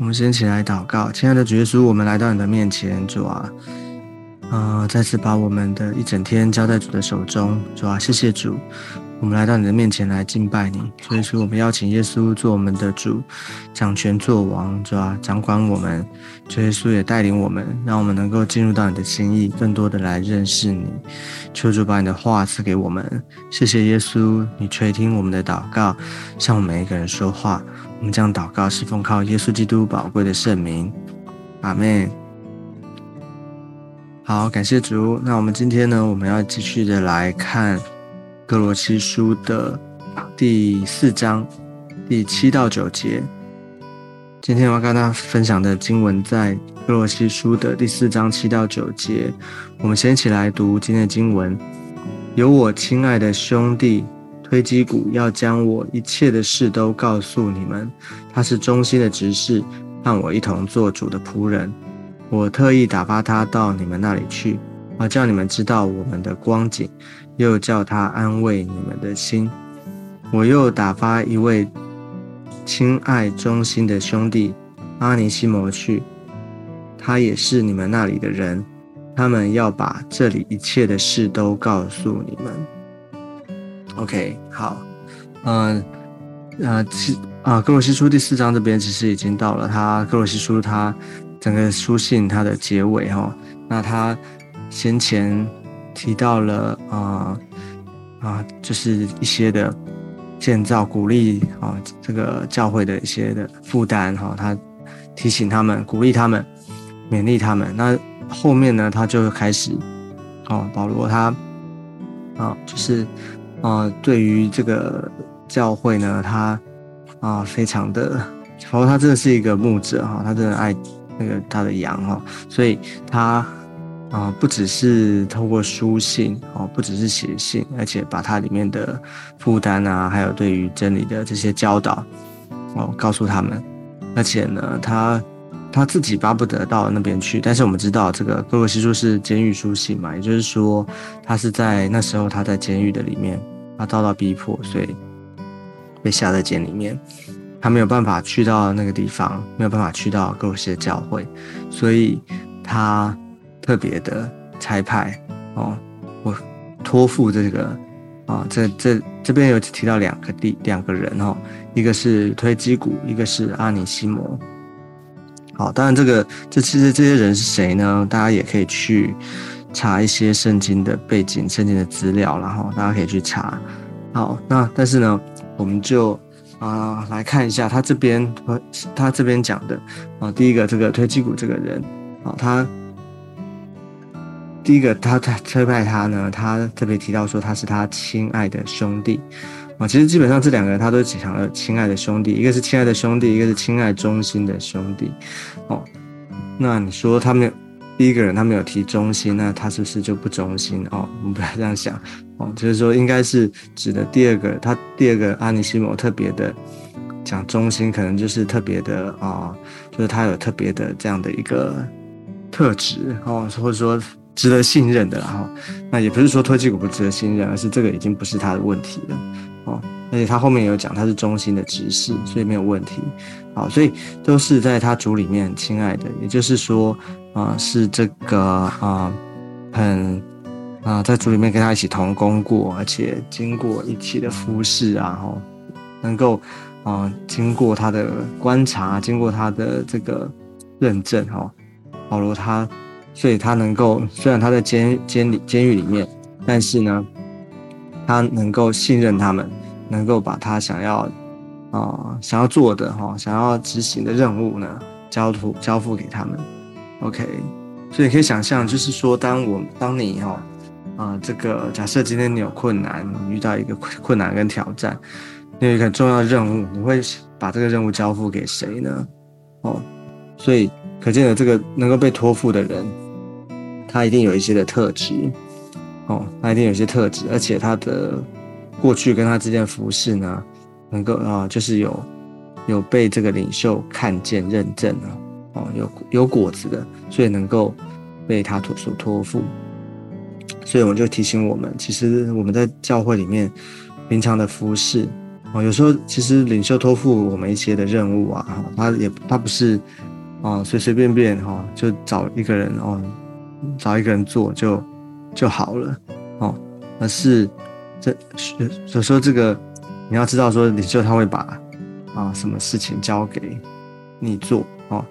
我们先起来祷告，亲爱的主耶稣，我们来到你的面前，主啊，啊，再次把我们的一整天交在主的手中，主啊，谢谢主。我们来到你的面前来敬拜你，所以说我们邀请耶稣做我们的主，掌权做王，主啊，掌管我们。主耶稣也带领我们，让我们能够进入到你的心意，更多的来认识你。求主把你的话赐给我们。谢谢耶稣，你垂听我们的祷告，向我们每一个人说话。我们将祷告是奉靠耶稣基督宝贵的圣名，阿门。好，感谢主。那我们今天呢，我们要继续的来看。哥罗西书的第四章第七到九节，今天我要跟大家分享的经文在哥罗西书的第四章七到九节。我们先一起来读今天的经文：有我亲爱的兄弟推基谷要将我一切的事都告诉你们，他是忠心的执事，让我一同做主的仆人。我特意打发他到你们那里去，好叫你们知道我们的光景。又叫他安慰你们的心。我又打发一位亲爱忠心的兄弟阿尼西摩去，他也是你们那里的人。他们要把这里一切的事都告诉你们。OK，好，嗯，呃，其啊，哥罗西书第四章这边其实已经到了他哥罗西书他整个书信它的结尾哈。那他先前。提到了啊啊，就是一些的建造鼓励啊，这个教会的一些的负担哈，他提醒他们，鼓励他们，勉励他们。那后面呢，他就开始哦，保罗他啊，就是啊，对于这个教会呢，他啊，非常的，保罗他真的是一个牧者哈，他真的爱那个他的羊哈，所以他。啊，不只是透过书信哦，不只是写信，而且把它里面的负担啊，还有对于真理的这些教导哦，告诉他们。而且呢，他他自己巴不得到那边去，但是我们知道这个哥罗西书是监狱书信嘛，也就是说，他是在那时候他在监狱的里面，他遭到逼迫，所以被下在监里面，他没有办法去到那个地方，没有办法去到哥罗西的教会，所以他。特别的差派哦，我托付这个啊，这这这边有提到两个地两个人哦，一个是推基谷，一个是阿尼西摩。好，当然这个这其实这些人是谁呢？大家也可以去查一些圣经的背景、圣经的资料，然后大家可以去查。好，那但是呢，我们就啊来看一下他这边他这边讲的啊，第一个这个推基谷这个人啊，他。第一个，他他推派他呢，他特别提到说他是他亲爱的兄弟啊。其实基本上这两个人他都讲了亲爱的兄弟，一个是亲爱的兄弟，一个是亲爱忠心的兄弟哦。那你说他没有第一个人他没有提忠心，那他是不是就不忠心哦？我们不要这样想哦，就是说应该是指的第二个，他第二个阿尼西姆特别的讲忠心，可能就是特别的啊，就是他有特别的这样的一个特质哦，或者说。值得信任的然后，那也不是说推基股不值得信任，而是这个已经不是他的问题了。而且他后面有讲他是中心的执事，所以没有问题。好，所以都是在他组里面亲爱的，也就是说啊，是这个啊，很啊，在组里面跟他一起同工过，而且经过一起的服侍啊，哈，能够啊，经过他的观察，经过他的这个认证哈，保罗他。所以他能够，虽然他在监监里监狱里面，但是呢，他能够信任他们，能够把他想要啊想要做的哈，想要执行的任务呢，交付交付给他们。OK，所以可以想象，就是说，当我当你哈啊这个假设今天你有困难，你遇到一个困难跟挑战，你有一个重要任务，你会把这个任务交付给谁呢？哦，所以。可见的这个能够被托付的人，他一定有一些的特质，哦，他一定有一些特质，而且他的过去跟他之间的服饰呢，能够啊，就是有有被这个领袖看见认证啊，哦，有有果子的，所以能够被他托所托付。所以我们就提醒我们，其实我们在教会里面平常的服饰哦，有时候其实领袖托付我们一些的任务啊，哈，他也他不是哦随随便便哈就找一个人哦找一个人做就就好了哦，而是这所以说这个你要知道说领袖他会把啊什么事情交给你做哦，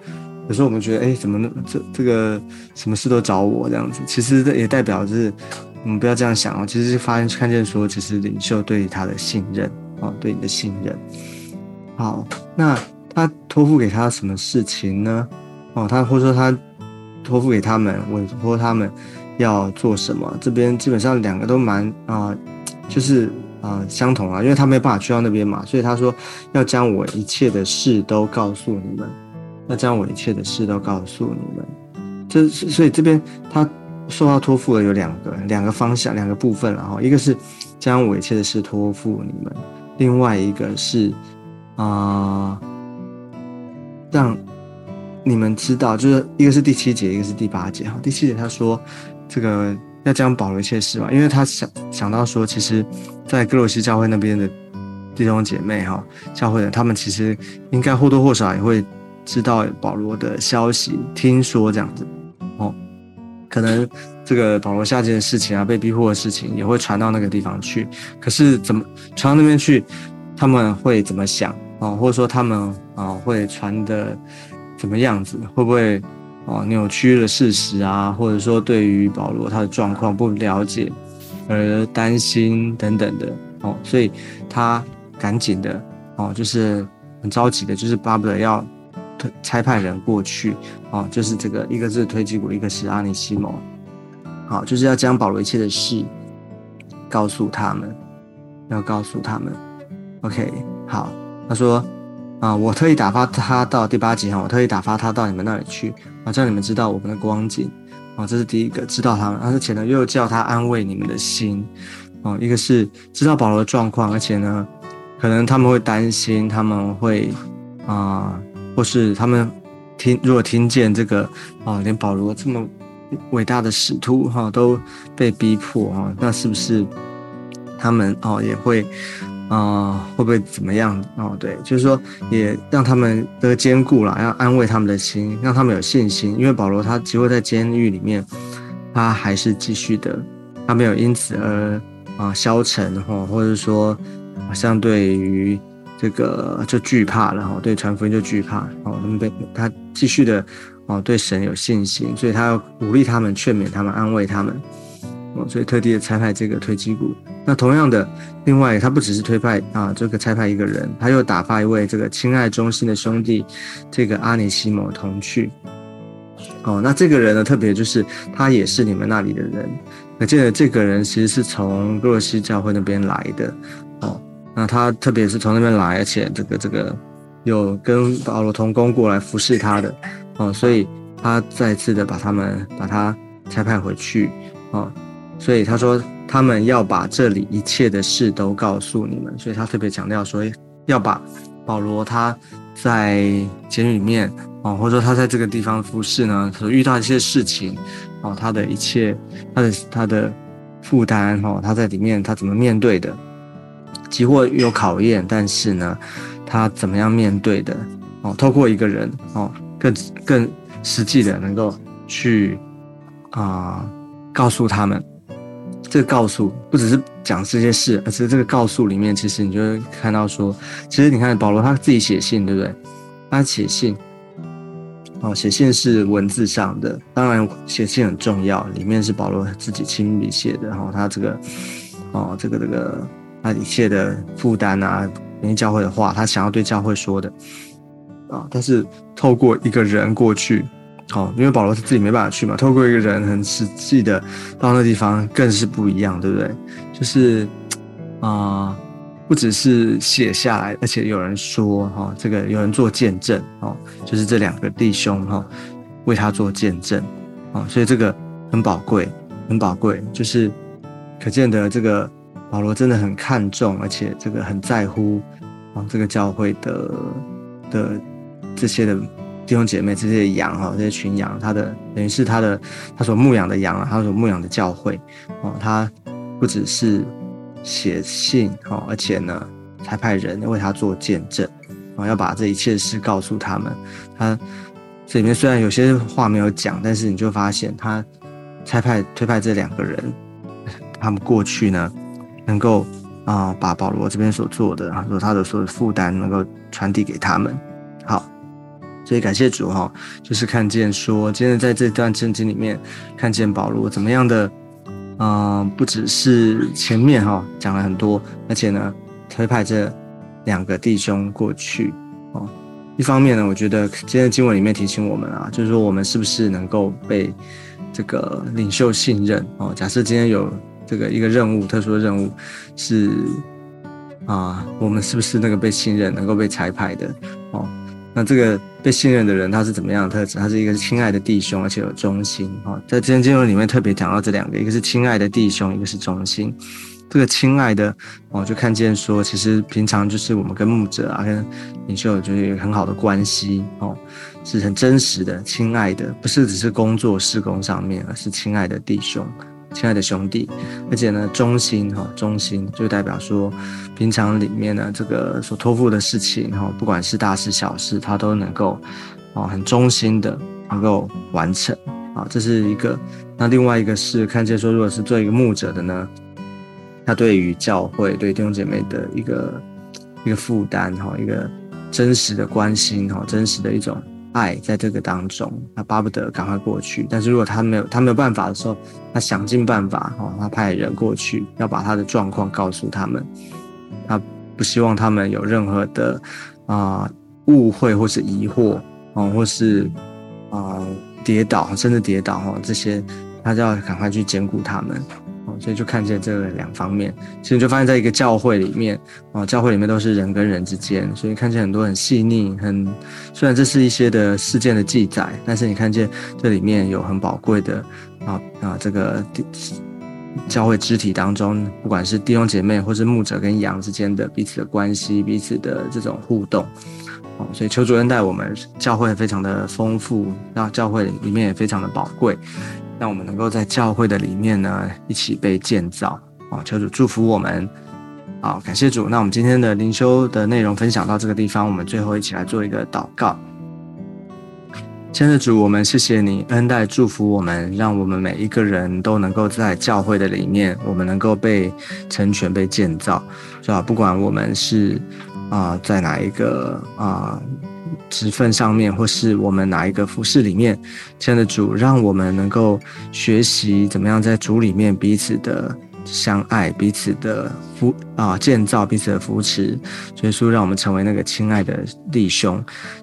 有时候我们觉得哎怎么这这个什么事都找我这样子，其实这也代表是我们不要这样想哦，其实是发现看见说其实领袖对他的信任。哦，对你的信任。好，那他托付给他什么事情呢？哦，他或者说他托付给他们，委托他们要做什么？这边基本上两个都蛮啊，就是啊相同啊，因为他没有办法去到那边嘛，所以他说要将我一切的事都告诉你们，要将我一切的事都告诉你们。这所以这边他受到托付的有两个两个方向，两个部分，然后一个是将我一切的事托付你们。另外一个是，啊，让你们知道，就是一个是第七节，一个是第八节。哈，第七节他说，这个要将保罗一切事嘛，因为他想想到说，其实，在哥罗西教会那边的弟兄姐妹哈，教会的他们其实应该或多或少也会知道保罗的消息，听说这样子，哦，可能。这个保罗下贱的事情啊，被逼迫的事情也会传到那个地方去。可是怎么传到那边去，他们会怎么想啊？或者说他们啊会传的怎么样子？会不会哦扭曲了事实啊？或者说对于保罗他的状况不了解而担心等等的哦，所以他赶紧的哦，就是很着急的，就是巴不得要推差派人过去哦，就是这个一个是推基古，一个是阿尼西摩。好，就是要将保罗一切的事告诉他们，要告诉他们。OK，好，他说啊，我特意打发他到第八集哈，我特意打发他到你们那里去啊，叫你们知道我们的光景啊，这是第一个知道他们，而且呢又叫他安慰你们的心啊，一个是知道保罗的状况，而且呢可能他们会担心，他们会啊，或是他们听如果听见这个啊，连保罗这么。伟大的使徒哈都被逼迫哈，那是不是他们哦也会啊会不会怎么样哦？对，就是说也让他们得坚固了，要安慰他们的心，让他们有信心。因为保罗他即会在监狱里面，他还是继续的，他没有因此而啊消沉哈，或者说相对于这个就惧怕了哈，对传福音就惧怕哦，他们被他继续的。哦，对神有信心，所以他要鼓励他们、劝勉他们、安慰他们。哦，所以特地的差派这个推基鼓。那同样的，另外他不只是推派啊，这个差派一个人，他又打发一位这个亲爱忠心的兄弟，这个阿尼西摩同去。哦，那这个人呢，特别就是他也是你们那里的人。可见这个人其实是从哥罗西教会那边来的。哦，那他特别是从那边来，而且这个这个有跟保罗同工过来服侍他的。哦，所以他再次的把他们把他差派回去，哦，所以他说他们要把这里一切的事都告诉你们，所以他特别强调说要把保罗他在监狱里面，哦，或者说他在这个地方服侍呢，所遇到一些事情，哦，他的一切他的他的负担，哦，他在里面他怎么面对的，即或有考验，但是呢，他怎么样面对的，哦，透过一个人，哦。更更实际的，能够去啊告诉他们，这个告诉不只是讲这些事，而是这个告诉里面，其实你就会看到说，其实你看保罗他自己写信，对不对？他写信，哦，写信是文字上的，当然写信很重要，里面是保罗自己亲笔写的，然后他这个哦，这个这个他一切的负担啊，连教会的话，他想要对教会说的。啊！但是透过一个人过去，好，因为保罗是自己没办法去嘛。透过一个人很实际的到那地方，更是不一样，对不对？就是啊，不只是写下来，而且有人说哈，这个有人做见证哦，就是这两个弟兄哈为他做见证啊，所以这个很宝贵，很宝贵，就是可见的这个保罗真的很看重，而且这个很在乎啊这个教会的的。这些的弟兄姐妹，这些羊哈，这些群羊，他的等于是他的他所牧养的羊啊，他所牧养的教会哦，他不只是写信哦，而且呢，差派人为他做见证，啊，要把这一切事告诉他们。他这里面虽然有些话没有讲，但是你就发现他差派推派这两个人，他们过去呢，能够啊把保罗这边所做的，说他的所有负担能够传递给他们。好，所以感谢主哈，就是看见说，今天在这段圣经里面看见保罗怎么样的。嗯，不只是前面哈讲了很多，而且呢推派这两个弟兄过去哦。一方面呢，我觉得今天的经文里面提醒我们啊，就是说我们是不是能够被这个领袖信任哦？假设今天有这个一个任务，特殊的任务是啊，我们是不是那个被信任、能够被裁派的哦？那这个被信任的人，他是怎么样的特质？他是一个亲爱的弟兄，而且有忠心啊。在今天经文里面特别讲到这两个，一个是亲爱的弟兄，一个是忠心。这个亲爱的哦，就看见说，其实平常就是我们跟牧者啊、跟领袖就是有很好的关系哦，是很真实的、亲爱的，不是只是工作事工上面，而是亲爱的弟兄。亲爱的兄弟，而且呢，忠心哈，忠心就代表说，平常里面呢，这个所托付的事情哈，不管是大事小事，他都能够啊，很忠心的能够完成啊，这是一个。那另外一个是看见说，如果是做一个牧者的呢，他对于教会、对弟兄姐妹的一个一个负担哈，一个真实的关心哈，真实的一种。爱在这个当中，他巴不得赶快过去。但是如果他没有他没有办法的时候，他想尽办法哦，他派人过去，要把他的状况告诉他们。他不希望他们有任何的啊误会或是疑惑哦，或是啊跌倒，甚至跌倒哈，这些他就要赶快去兼顾他们。所以就看见这两方面，其实就发现在一个教会里面，哦，教会里面都是人跟人之间，所以看见很多很细腻，很虽然这是一些的事件的记载，但是你看见这里面有很宝贵的啊啊这个教会肢体当中，不管是弟兄姐妹或是牧者跟羊之间的彼此的关系，彼此的这种互动，哦，所以求主恩待我们教会非常的丰富，那教会里面也非常的宝贵。让我们能够在教会的里面呢，一起被建造啊！求主祝福我们，好，感谢主。那我们今天的灵修的内容分享到这个地方，我们最后一起来做一个祷告。亲爱的主，我们谢谢你恩待祝福我们，让我们每一个人都能够在教会的里面，我们能够被成全、被建造，是吧？不管我们是啊，在哪一个啊。职分上面，或是我们哪一个服饰里面，亲爱的主，让我们能够学习怎么样在主里面彼此的相爱，彼此的扶啊建造，彼此的扶持。耶稣让我们成为那个亲爱的弟兄。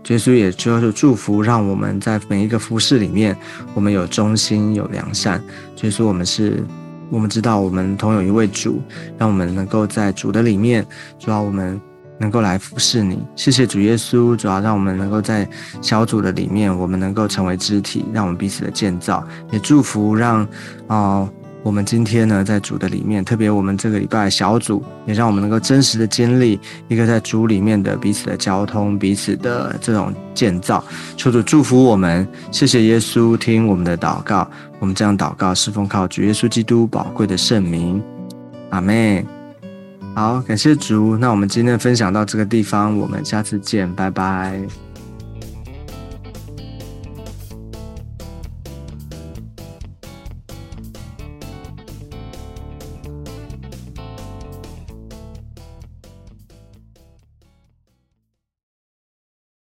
耶稣也就是祝福，让我们在每一个服饰里面，我们有忠心，有良善。耶稣，我们是，我们知道我们同有一位主，让我们能够在主的里面，主要我们。能够来服侍你，谢谢主耶稣，主要让我们能够在小组的里面，我们能够成为肢体，让我们彼此的建造，也祝福让啊，我们今天呢在主的里面，特别我们这个礼拜小组，也让我们能够真实的经历一个在主里面的彼此的交通，彼此的这种建造。求主祝福我们，谢谢耶稣，听我们的祷告，我们这样祷告是奉靠主耶稣基督宝贵的圣名，阿门。好，感谢竹。那我们今天分享到这个地方，我们下次见，拜拜。